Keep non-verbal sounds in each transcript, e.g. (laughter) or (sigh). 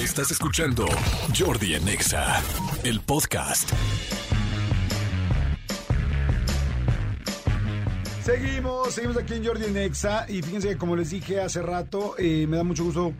Estás escuchando Jordi en Exa, el podcast. Seguimos, seguimos aquí en Jordi en Exa y fíjense que como les dije hace rato, eh, me da mucho gusto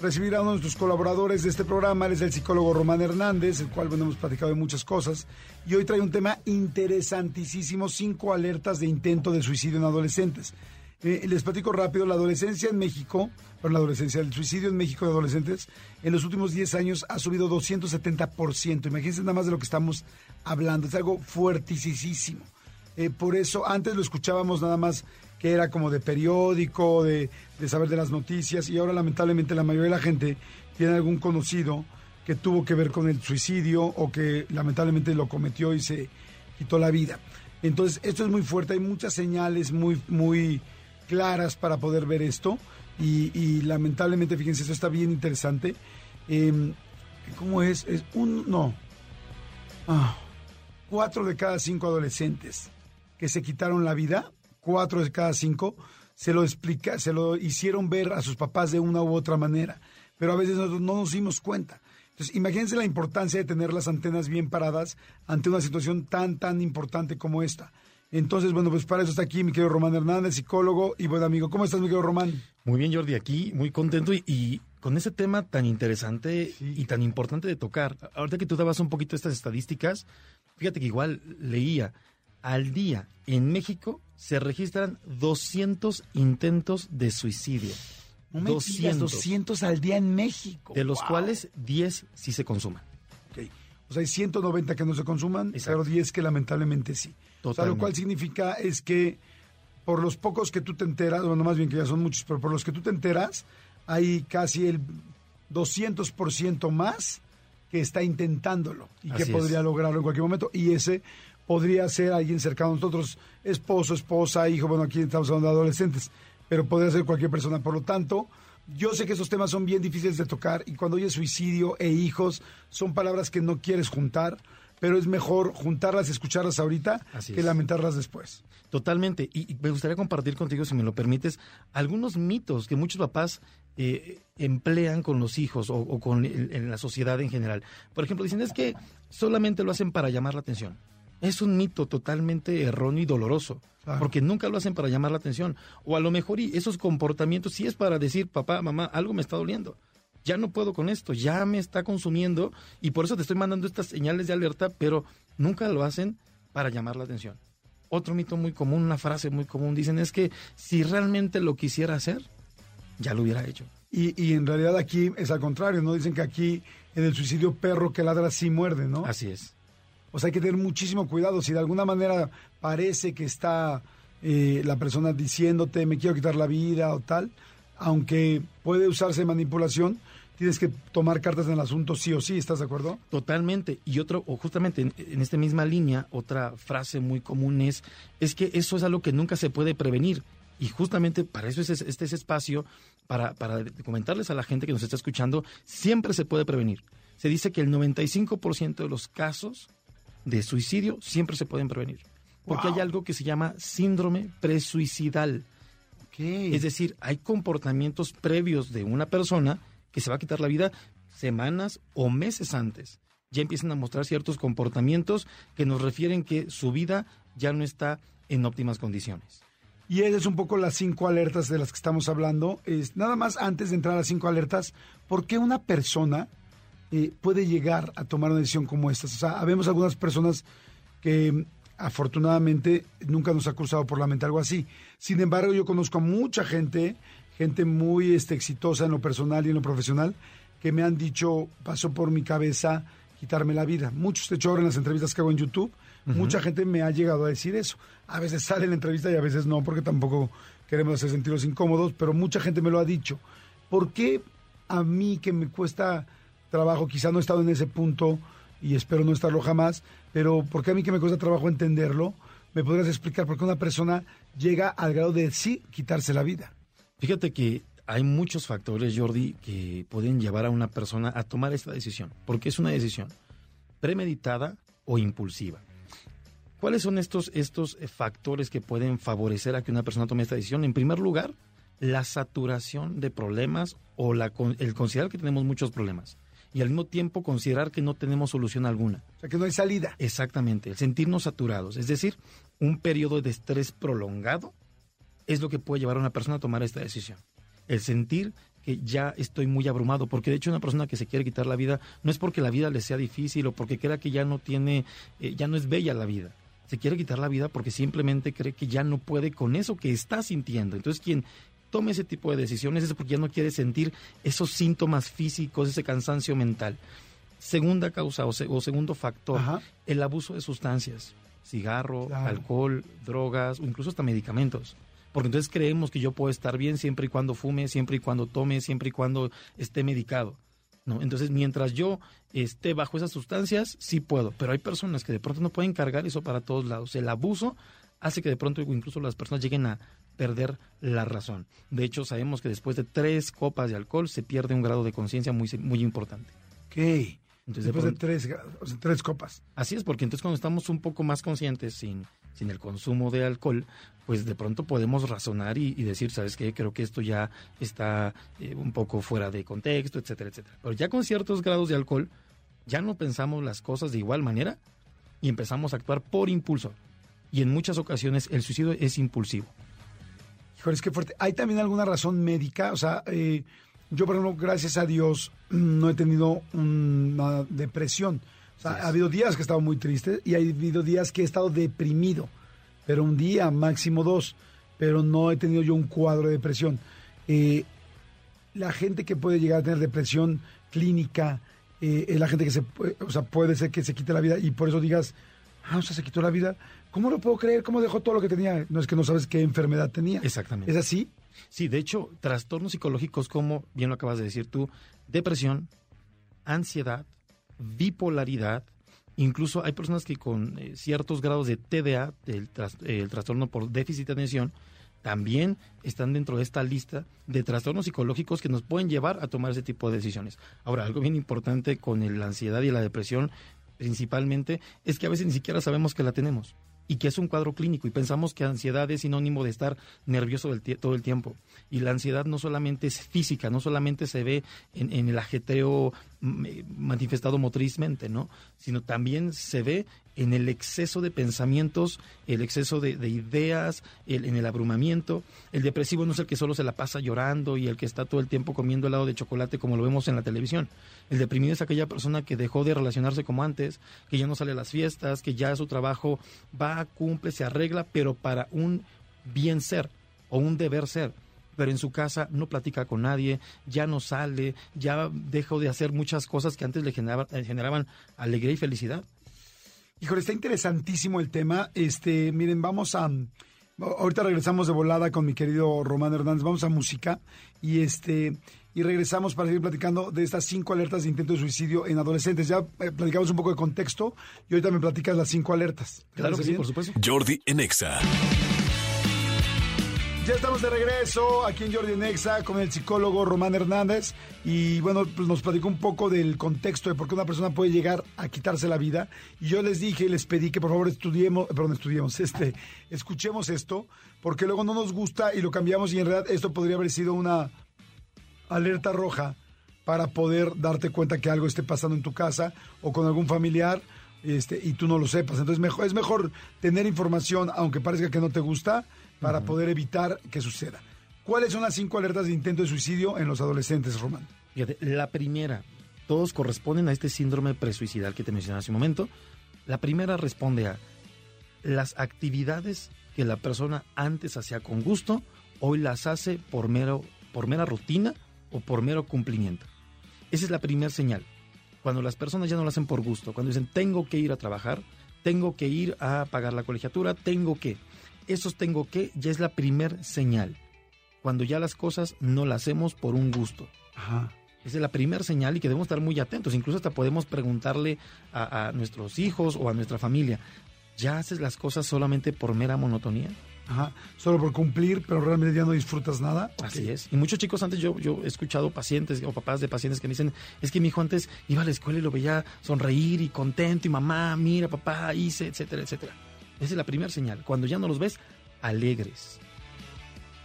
recibir a uno de nuestros colaboradores de este programa, él es el psicólogo Román Hernández, el cual bueno, hemos platicado de muchas cosas y hoy trae un tema interesantísimo, cinco alertas de intento de suicidio en adolescentes. Eh, les platico rápido, la adolescencia en México, bueno, la adolescencia, el suicidio en México de adolescentes, en los últimos 10 años ha subido 270%. Imagínense nada más de lo que estamos hablando, es algo fuertísimo. Eh, por eso, antes lo escuchábamos nada más que era como de periódico, de, de saber de las noticias, y ahora lamentablemente la mayoría de la gente tiene algún conocido que tuvo que ver con el suicidio o que lamentablemente lo cometió y se quitó la vida. Entonces, esto es muy fuerte, hay muchas señales muy, muy claras para poder ver esto y, lamentablemente, fíjense, esto está bien interesante. Em, ¿Cómo es? Es un, no, ah, cuatro de cada cinco adolescentes que se quitaron la vida, cuatro de cada cinco, se lo explica, se lo hicieron ver a sus papás de una u otra manera, pero a veces nosotros no nos dimos cuenta. Entonces, imagínense la importancia de tener las antenas bien paradas ante una situación tan, tan importante como esta. Entonces, bueno, pues para eso está aquí mi querido Román Hernández, psicólogo y buen amigo. ¿Cómo estás, mi querido Román? Muy bien, Jordi, aquí muy contento y, con ese tema tan interesante y tan importante de tocar. Ahorita que tú dabas un poquito estas estadísticas, fíjate que igual leía, al día en México se registran 200 intentos de suicidio. 200. 200 al día en México. De los cuales 10 sí se consuman. Okay. O sea, hay 190 que no se consuman, pero 10 que lamentablemente sí. O sea, lo cual significa es que por los pocos que tú te enteras, bueno, más bien que ya son muchos, pero por los que tú te enteras, hay casi el 200% más que está intentándolo y que podría lograrlo en cualquier momento. Y ese podría ser alguien cercano a nosotros, esposo, esposa, hijo, bueno, aquí estamos hablando de adolescentes, pero podría ser cualquier persona. Por lo tanto, yo sé que esos temas son bien difíciles de tocar y cuando oyes suicidio e hijos son palabras que no quieres juntar, pero es mejor juntarlas y escucharlas ahorita que lamentarlas después. Totalmente. Y, me gustaría compartir contigo, si me lo permites, algunos mitos que muchos papás eh, emplean con los hijos o, con en la sociedad en general. Por ejemplo, dicen es que solamente lo hacen para llamar la atención es un mito totalmente erróneo y doloroso, porque nunca lo hacen para llamar la atención. O a lo mejor y esos comportamientos sí es para decir, papá, mamá, algo me está doliendo. Ya no puedo con esto, ya me está consumiendo y por eso te estoy mandando estas señales de alerta, pero nunca lo hacen para llamar la atención. Otro mito muy común, una frase muy común, dicen es que si realmente lo quisiera hacer, ya lo hubiera hecho. Y, y en realidad aquí es al contrario, ¿no? Dicen que aquí en el suicidio perro que ladra sí muerde, ¿no? Así es. O sea, hay que tener muchísimo cuidado. Si de alguna manera parece que está eh, la persona diciéndote, me quiero quitar la vida o tal, aunque puede usarse manipulación, tienes que tomar cartas en el asunto sí o sí, ¿estás de acuerdo? Totalmente. Y otro, o justamente en, esta misma línea, otra frase muy común es, es que eso es algo que nunca se puede prevenir. Y justamente para eso es este es espacio, para, para comentarles a la gente que nos está escuchando, siempre se puede prevenir. Se dice que el 95% de los casos de suicidio siempre se pueden prevenir. Porque hay algo que se llama síndrome presuicidal. Es decir, hay comportamientos previos de una persona que se va a quitar la vida semanas o meses antes. Ya empiezan a mostrar ciertos comportamientos que nos refieren que su vida ya no está en óptimas condiciones. Y esas es un poco las cinco alertas de las que estamos hablando. Es, nada más antes de entrar a las cinco alertas, ¿por qué una persona eh, puede llegar a tomar una decisión como esta. O sea, habemos algunas personas que afortunadamente nunca nos ha cruzado por la mente algo así. Sin embargo, yo conozco a mucha gente, gente muy este, exitosa en lo personal y en lo profesional, que me han dicho, pasó por mi cabeza quitarme la vida. Muchos, de hecho, ahora en las entrevistas que hago en YouTube, mucha gente me ha llegado a decir eso. A veces sale en la entrevista y a veces no, porque tampoco queremos hacer sentirlos incómodos, pero mucha gente me lo ha dicho. ¿Por qué a mí que me cuesta trabajo, quizá no he estado en ese punto y espero no estarlo jamás, pero porque a mí que me cuesta trabajo entenderlo, ¿me podrías explicar por qué una persona llega al grado de sí quitarse la vida? Fíjate que hay muchos factores, Jordi, que pueden llevar a una persona a tomar esta decisión, porque es una decisión premeditada o impulsiva. ¿Cuáles son estos, estos factores que pueden favorecer a que una persona tome esta decisión? En primer lugar, la saturación de problemas o la, el considerar que tenemos muchos problemas. Y al mismo tiempo considerar que no tenemos solución alguna. O sea, que no hay salida. Exactamente, el sentirnos saturados, es decir, un periodo de estrés prolongado es lo que puede llevar a una persona a tomar esta decisión. El sentir que ya estoy muy abrumado, porque de hecho una persona que se quiere quitar la vida no es porque la vida le sea difícil o porque crea que ya no tiene, eh, ya no es bella la vida. Se quiere quitar la vida porque simplemente cree que ya no puede con eso que está sintiendo. Entonces quien tome ese tipo de decisiones es porque ya no quiere sentir esos síntomas físicos, ese cansancio mental. Segunda causa o, segundo factor, el abuso de sustancias, cigarro, alcohol, drogas o incluso hasta medicamentos. Porque entonces creemos que yo puedo estar bien siempre y cuando fume, siempre y cuando tome, siempre y cuando esté medicado. ¿no? Entonces, mientras yo esté bajo esas sustancias, sí puedo. Pero hay personas que de pronto no pueden cargar eso para todos lados. El abuso hace que de pronto incluso las personas lleguen a perder la razón. De hecho, sabemos que después de tres copas de alcohol se pierde un grado de conciencia muy, muy importante. Entonces, después de, tres, tres copas. Así es, porque entonces cuando estamos un poco más conscientes sin, sin el consumo de alcohol, pues de pronto podemos razonar y, decir, ¿sabes qué? Creo que esto ya está eh, un poco fuera de contexto, etcétera, etcétera. Pero ya con ciertos grados de alcohol, ya no pensamos las cosas de igual manera y empezamos a actuar por impulso. Y en muchas ocasiones el suicidio es impulsivo. Híjole, es que fuerte. ¿Hay también alguna razón médica? O sea, eh, yo, por ejemplo, gracias a Dios, no he tenido una depresión. O sea, ha habido días que he estado muy triste y ha habido días que he estado deprimido. Pero un día, máximo dos. Pero no he tenido yo un cuadro de depresión. Eh, la gente que puede llegar a tener depresión clínica, eh, es la gente que se, o sea, puede ser que se quite la vida y por eso digas, ah, o sea, se quitó la vida. ¿Cómo lo puedo creer? ¿Cómo dejó todo lo que tenía? No es que no sabes qué enfermedad tenía. Exactamente. ¿Es así? Sí, de hecho, trastornos psicológicos como, bien lo acabas de decir tú, depresión, ansiedad, bipolaridad, incluso hay personas que con eh, ciertos grados de TDA, el, el trastorno por déficit de atención, también están dentro de esta lista de trastornos psicológicos que nos pueden llevar a tomar ese tipo de decisiones. Ahora, algo bien importante con la ansiedad y la depresión principalmente es que a veces ni siquiera sabemos que la tenemos y que es un cuadro clínico y pensamos que ansiedad es sinónimo de estar nervioso todo el tiempo. Y la ansiedad no solamente es física, no solamente se ve en, el ajetreo mm, eh, manifestado motrizmente, ¿no? Sino también se ve en el exceso de pensamientos, el exceso de, ideas, en el abrumamiento. El depresivo no es el que solo se la pasa llorando y el que está todo el tiempo comiendo helado de chocolate como lo vemos en la televisión. El deprimido es aquella persona que dejó de relacionarse como antes, que ya no sale a las fiestas, que ya su trabajo va, cumple, se arregla, pero para un bien ser o un deber ser pero en su casa no platica con nadie, ya no sale, ya dejó de hacer muchas cosas que antes le generaban alegría y felicidad. Híjole, está interesantísimo el tema. Este, miren, vamos a ahorita regresamos de volada con mi querido Román Hernández, vamos a música y este y regresamos para seguir platicando de estas cinco alertas de intento de suicidio en adolescentes. Ya eh, platicamos un poco de contexto y ahorita me platicas las cinco alertas. Claro que sí, por supuesto. Jordi Enexa. Ya estamos de regreso aquí en Jordi Nexa con el psicólogo Román Hernández y bueno, pues nos platicó un poco del contexto de por qué una persona puede llegar a quitarse la vida y yo les dije y les pedí que por favor estudiemos, perdón, estudiemos, (laughs) este, escuchemos esto porque luego no nos gusta y lo cambiamos y en realidad esto podría haber sido una alerta roja para poder darte cuenta que algo esté pasando en tu casa o con algún familiar este, y tú no lo sepas. Entonces mejor, es mejor tener información aunque parezca que no te gusta para poder evitar que suceda. ¿Cuáles son las cinco alertas de intento de suicidio en los adolescentes, Román? la primera, todos corresponden a este síndrome presuicidal que te mencioné hace un momento. La primera responde a las actividades que la persona antes hacía con gusto, hoy las hace por, mero, por mera rutina o por mero cumplimiento. Esa es la primera señal. Cuando las personas ya no lo hacen por gusto, cuando dicen tengo que ir a trabajar, tengo que ir a pagar la colegiatura, tengo que esos tengo que ya es la primer señal. Cuando ya las cosas no las hacemos por un gusto. Ajá. Esa es la primera señal y que debemos estar muy atentos. Incluso hasta podemos preguntarle a, nuestros hijos o a nuestra familia, ¿ya haces las cosas solamente por mera monotonía? Ajá, solo por cumplir, pero realmente ya no disfrutas nada. Así es. Y muchos chicos antes yo, yo he escuchado pacientes o papás de pacientes que me dicen, es que mi hijo antes iba a la escuela y lo veía sonreír y contento y mamá, mira papá, hice, etcétera, etcétera. Esa es la primera señal. Cuando ya no los ves, alegres.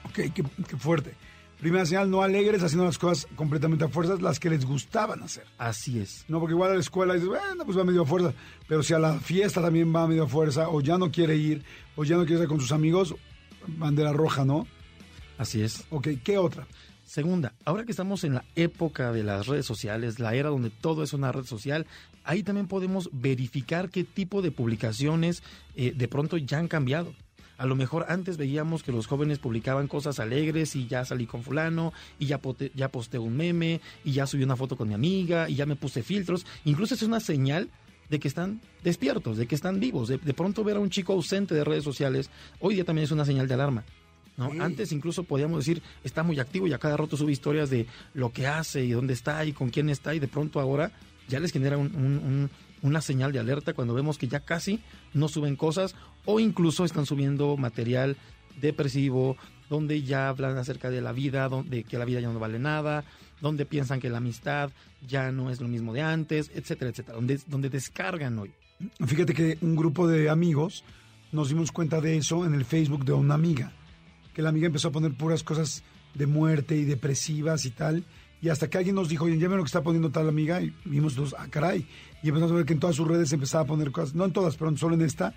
Ok, qué, fuerte. Primera señal, no alegres haciendo las cosas completamente a fuerzas, las que les gustaban hacer. Así es. No, porque igual a la escuela dices, bueno, pues va medio a fuerza. Pero si a la fiesta también va medio a fuerza, o ya no quiere ir, o ya no quiere estar con sus amigos, bandera roja, ¿no? Así es. Ok, ¿qué otra? Segunda, ahora que estamos en la época de las redes sociales, la era donde todo es una red social, ahí también podemos verificar qué tipo de publicaciones eh, de pronto ya han cambiado. A lo mejor antes veíamos que los jóvenes publicaban cosas alegres y ya salí con fulano y ya, pote, ya posté un meme y ya subí una foto con mi amiga y ya me puse filtros. Incluso es una señal de que están despiertos, de que están vivos. De, de, pronto ver a un chico ausente de redes sociales, hoy día también es una señal de alarma. ¿No? Sí. Antes incluso podíamos decir, está muy activo y a cada rato sube historias de lo que hace y dónde está y con quién está y de pronto ahora ya les genera un, un, un, una señal de alerta cuando vemos que ya casi no suben cosas o incluso están subiendo material depresivo, donde ya hablan acerca de la vida, donde que la vida ya no vale nada, donde piensan que la amistad ya no es lo mismo de antes, etcétera, etcétera, donde, donde descargan hoy. Fíjate que un grupo de amigos nos dimos cuenta de eso en el Facebook de una amiga, que la amiga empezó a poner puras cosas de muerte y depresivas y tal, y hasta que alguien nos dijo, oye, ya ven lo que está poniendo tal amiga, y vimos dos, ah, caray, y empezamos a ver que en todas sus redes empezaba a poner cosas, no en todas, pero solo en esta,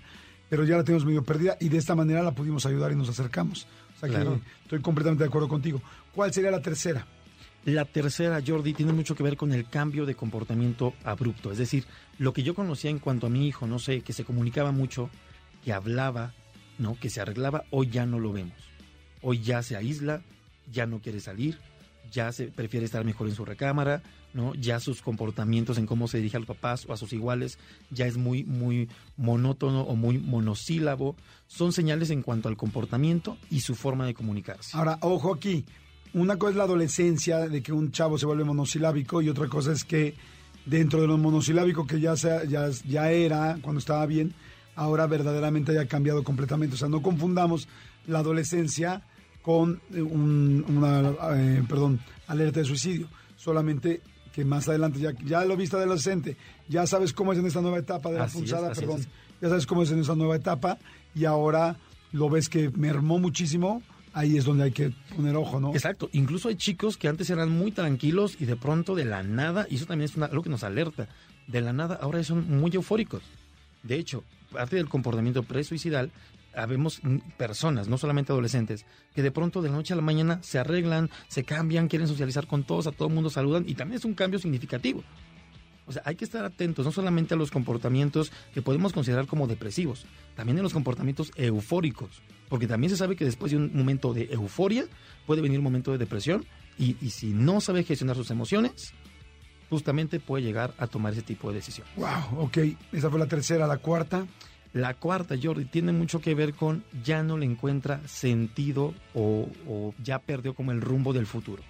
pero ya la tenemos medio perdida, y de esta manera la pudimos ayudar y nos acercamos. O sea claro. que estoy completamente de acuerdo contigo. ¿Cuál sería la tercera? La tercera, Jordi, tiene mucho que ver con el cambio de comportamiento abrupto. Es decir, lo que yo conocía en cuanto a mi hijo, no sé, que se comunicaba mucho, que hablaba, ¿no? Que se arreglaba, hoy ya no lo vemos. Hoy ya se aísla, ya no quiere salir, ya se prefiere estar mejor en su recámara, ¿no? Ya sus comportamientos en cómo se dirige a los papás o a sus iguales ya es muy, muy monótono o muy monosílabo. Son señales en cuanto al comportamiento y su forma de comunicarse. Ahora, ojo aquí. Una cosa es la adolescencia, de que un chavo se vuelve monosilábico, y otra cosa es que dentro de lo monosilábico que ya, sea, ya, ya era cuando estaba bien, ahora verdaderamente haya cambiado completamente. O sea, no confundamos la adolescencia con un, una, eh, perdón, alerta de suicidio. Solamente que más adelante, ya, ya lo viste adolescente, ya sabes cómo es en esta nueva etapa de la así punzada, es, perdón, es. ya sabes cómo es en esa nueva etapa y ahora lo ves que mermó muchísimo, ahí es donde hay que poner ojo, ¿no? Exacto, incluso hay chicos que antes eran muy tranquilos y de pronto de la nada, y eso también es una, algo que nos alerta, de la nada ahora son muy eufóricos. De hecho, parte del comportamiento presuicidal habemos personas, no solamente adolescentes, que de pronto de la noche a la mañana se arreglan, se cambian, quieren socializar con todos, a todo el mundo saludan y también es un cambio significativo. O sea, hay que estar atentos no solamente a los comportamientos que podemos considerar como depresivos, también a los comportamientos eufóricos, porque también se sabe que después de un momento de euforia puede venir un momento de depresión y, y si no sabe gestionar sus emociones, justamente puede llegar a tomar ese tipo de decisión. Wow, ok, esa fue la tercera, la cuarta. La cuarta, Jordi, tiene mucho que ver con ya no le encuentra sentido o, ya perdió como el rumbo del futuro.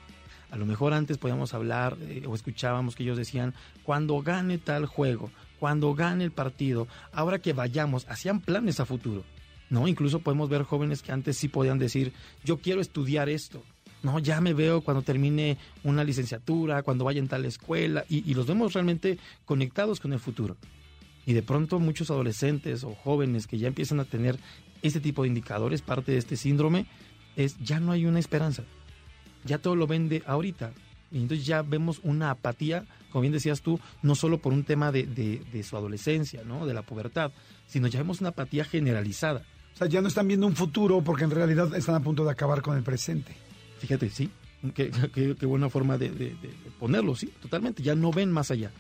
A lo mejor antes podíamos hablar eh, o escuchábamos que ellos decían, cuando gane tal juego, cuando gane el partido, ahora que vayamos, hacían planes a futuro. ¿no? Incluso podemos ver jóvenes que antes sí podían decir, yo quiero estudiar esto. No, ya me veo cuando termine una licenciatura, cuando vaya en tal escuela, y, y los vemos realmente conectados con el futuro. Y de pronto muchos adolescentes o jóvenes que ya empiezan a tener este tipo de indicadores, parte de este síndrome, es ya no hay una esperanza. Ya todo lo vende ahorita. Y entonces ya vemos una apatía, como bien decías tú, no solo por un tema de, de, de su adolescencia, ¿no? de la pubertad, sino ya vemos una apatía generalizada. O sea, ya no están viendo un futuro porque en realidad están a punto de acabar con el presente. Fíjate, sí, qué, (laughs) qué, qué buena forma de, de, de, ponerlo, sí, totalmente, ya no ven más allá.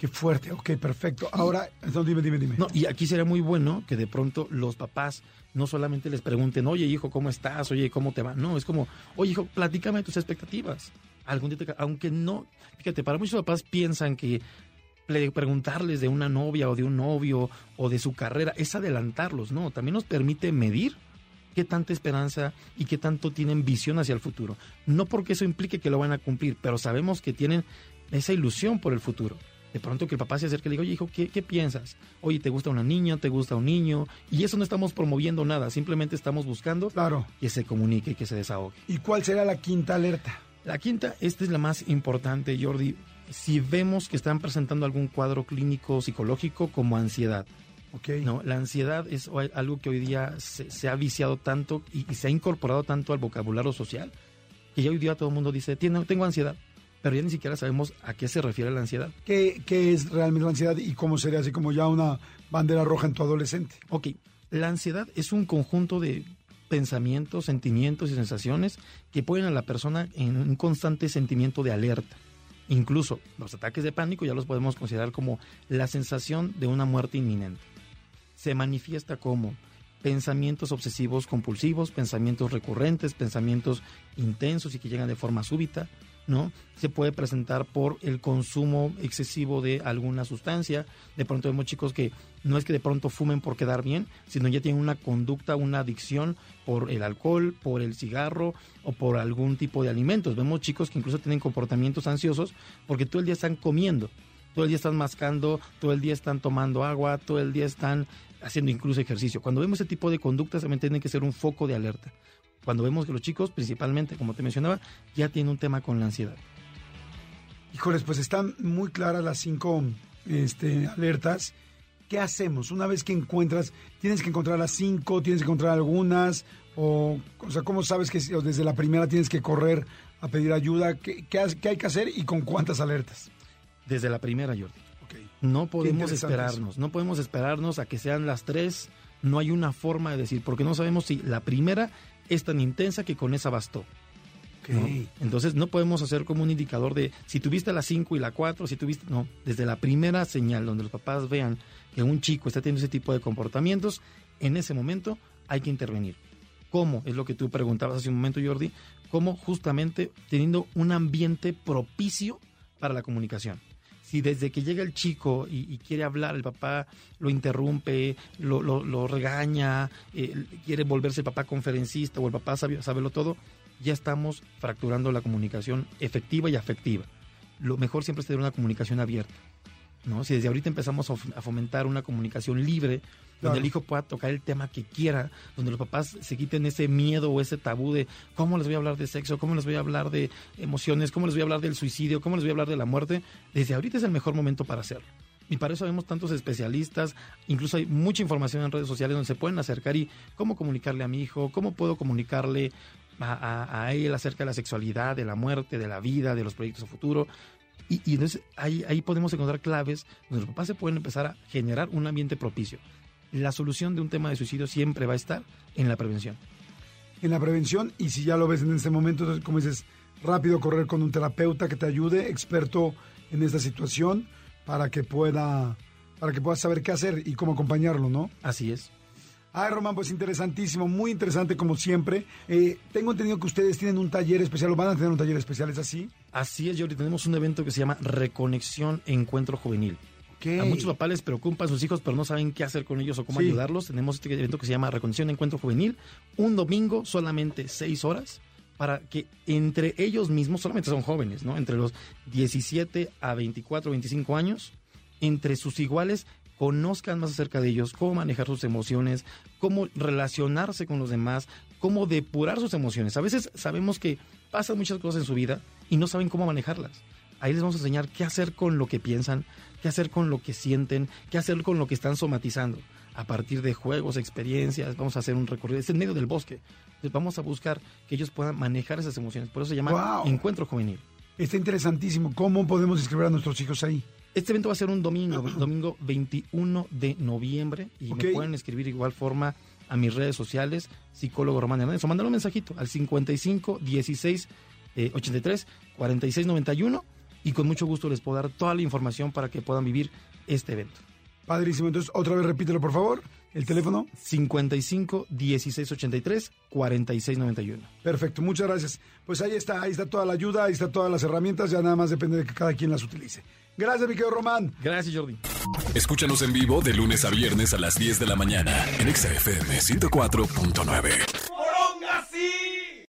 Qué fuerte, ok, perfecto. Ahora, no, dime, dime, dime. No, y aquí sería muy bueno que de pronto los papás no solamente les pregunten, oye hijo, ¿cómo estás? Oye, ¿cómo te va? No, es como, oye hijo, platícame tus expectativas. Algún día te... Aunque no, fíjate, para muchos papás piensan que preguntarles de una novia o de un novio o de su carrera es adelantarlos, no, también nos permite medir qué tanta esperanza y qué tanto tienen visión hacia el futuro. No porque eso implique que lo van a cumplir, pero sabemos que tienen esa ilusión por el futuro. De pronto que el papá se acerque y le diga, oye, hijo, ¿qué, ¿qué, piensas? Oye, ¿te gusta una niña? ¿Te gusta un niño? Y eso no estamos promoviendo nada, simplemente estamos buscando claro. que se comunique y que se desahogue. ¿Y cuál será la quinta alerta? La quinta, esta es la más importante, Jordi. Si vemos que están presentando algún cuadro clínico psicológico como ansiedad, Okay. No, la ansiedad es algo que hoy día se, se ha viciado tanto y, y, se ha incorporado tanto al vocabulario social que ya hoy día todo el mundo dice, tengo, tengo ansiedad, pero ya ni siquiera sabemos a qué se refiere la ansiedad. ¿Qué, ¿Qué es realmente la ansiedad y cómo sería así como ya una bandera roja en tu adolescente? Ok, la ansiedad es un conjunto de pensamientos, sentimientos y sensaciones que ponen a la persona en un constante sentimiento de alerta. Incluso los ataques de pánico ya los podemos considerar como la sensación de una muerte inminente. Se manifiesta como pensamientos obsesivos compulsivos, pensamientos recurrentes, pensamientos intensos y que llegan de forma súbita, ¿no? Se puede presentar por el consumo excesivo de alguna sustancia. De pronto vemos chicos que no es que de pronto fumen por quedar bien, sino ya tienen una conducta, una adicción por el alcohol, por el cigarro o por algún tipo de alimentos. Vemos chicos que incluso tienen comportamientos ansiosos porque todo el día están comiendo, todo el día están mascando, todo el día están tomando agua, todo el día están haciendo incluso ejercicio. Cuando vemos ese tipo de conductas también tienen que ser un foco de alerta cuando vemos que los chicos, principalmente, como te mencionaba, ya tienen un tema con la ansiedad. Híjoles, pues están muy claras las cinco este, alertas. ¿Qué hacemos? Una vez que encuentras, tienes que encontrar las cinco, tienes que encontrar algunas, o, o sea, ¿cómo sabes que desde la primera tienes que correr a pedir ayuda? ¿Qué, qué, hay que hacer y con cuántas alertas? Desde la primera, Jordi. No podemos esperarnos, no podemos esperarnos a que sean las tres. No hay una forma de decir, porque no sabemos si la primera es tan intensa que con esa bastó. Entonces no podemos hacer como un indicador de si tuviste la 5 y la 4, si tuviste... No, desde la primera señal donde los papás vean que un chico está teniendo ese tipo de comportamientos, en ese momento hay que intervenir. ¿Cómo? Es lo que tú preguntabas hace un momento, Jordi. ¿Cómo justamente teniendo un ambiente propicio para la comunicación? Si desde que llega el chico y, quiere hablar, el papá lo interrumpe, lo, regaña, eh, quiere volverse el papá conferencista o el papá sabe, lo todo, ya estamos fracturando la comunicación efectiva y afectiva. Lo mejor siempre es tener una comunicación abierta. ¿No? Si desde ahorita empezamos a fomentar una comunicación libre, donde el hijo pueda tocar el tema que quiera, donde los papás se quiten ese miedo o ese tabú de cómo les voy a hablar de sexo, cómo les voy a hablar de emociones, cómo les voy a hablar del suicidio, cómo les voy a hablar de la muerte, desde ahorita es el mejor momento para hacerlo. Y para eso vemos tantos especialistas, incluso hay mucha información en redes sociales donde se pueden acercar y cómo comunicarle a mi hijo, cómo puedo comunicarle a, él acerca de la sexualidad, de la muerte, de la vida, de los proyectos a futuro. Y, y entonces ahí, ahí podemos encontrar claves donde los papás se pueden empezar a generar un ambiente propicio la solución de un tema de suicidio siempre va a estar en la prevención. En la prevención, y si ya lo ves en este momento, como dices, rápido correr con un terapeuta que te ayude, experto en esta situación, para que pueda, para que puedas saber qué hacer y cómo acompañarlo, ¿no? Así es. Ay, Román, pues interesantísimo, muy interesante como siempre. Eh, tengo entendido que ustedes tienen un taller especial, o van a tener un taller especial, ¿es así? Así es, Jordi. Tenemos un evento que se llama Reconexión Encuentro Juvenil. A muchos papás les preocupan sus hijos, pero no saben qué hacer con ellos o cómo ayudarlos. Tenemos este evento que se llama Reconciliación Encuentro Juvenil. Un domingo, solamente seis horas, para que entre ellos mismos, solamente son jóvenes, ¿no? Entre los 17 a 24, 25 años, entre sus iguales, conozcan más acerca de ellos, cómo manejar sus emociones, cómo relacionarse con los demás, cómo depurar sus emociones. A veces sabemos que pasan muchas cosas en su vida y no saben cómo manejarlas. Ahí les vamos a enseñar qué hacer con lo que piensan, qué hacer con lo que sienten, qué hacer con lo que están somatizando. A partir de juegos, experiencias, vamos a hacer un recorrido. Es en medio del bosque. Entonces vamos a buscar que ellos puedan manejar esas emociones. Por eso se llama Encuentro Juvenil. Está interesantísimo. ¿Cómo podemos inscribir a nuestros hijos ahí? Este evento va a ser un domingo, (clears throat) domingo 21 de noviembre. Y me pueden escribir de igual forma a mis redes sociales, psicólogo Román Hernández, o mandar un mensajito al 55 16 83 46 91 y con mucho gusto les puedo dar toda la información para que puedan vivir este evento. Padrísimo, entonces otra vez repítelo por favor, el teléfono 55 16 83 46 91. Perfecto, muchas gracias. Pues ahí está, ahí está toda la ayuda, ahí está todas las herramientas, ya nada más depende de que cada quien las utilice. Gracias, mi querido Román. Gracias, Jordi. Escúchanos en vivo de lunes a viernes a las 10 de la mañana en XFM 104.9.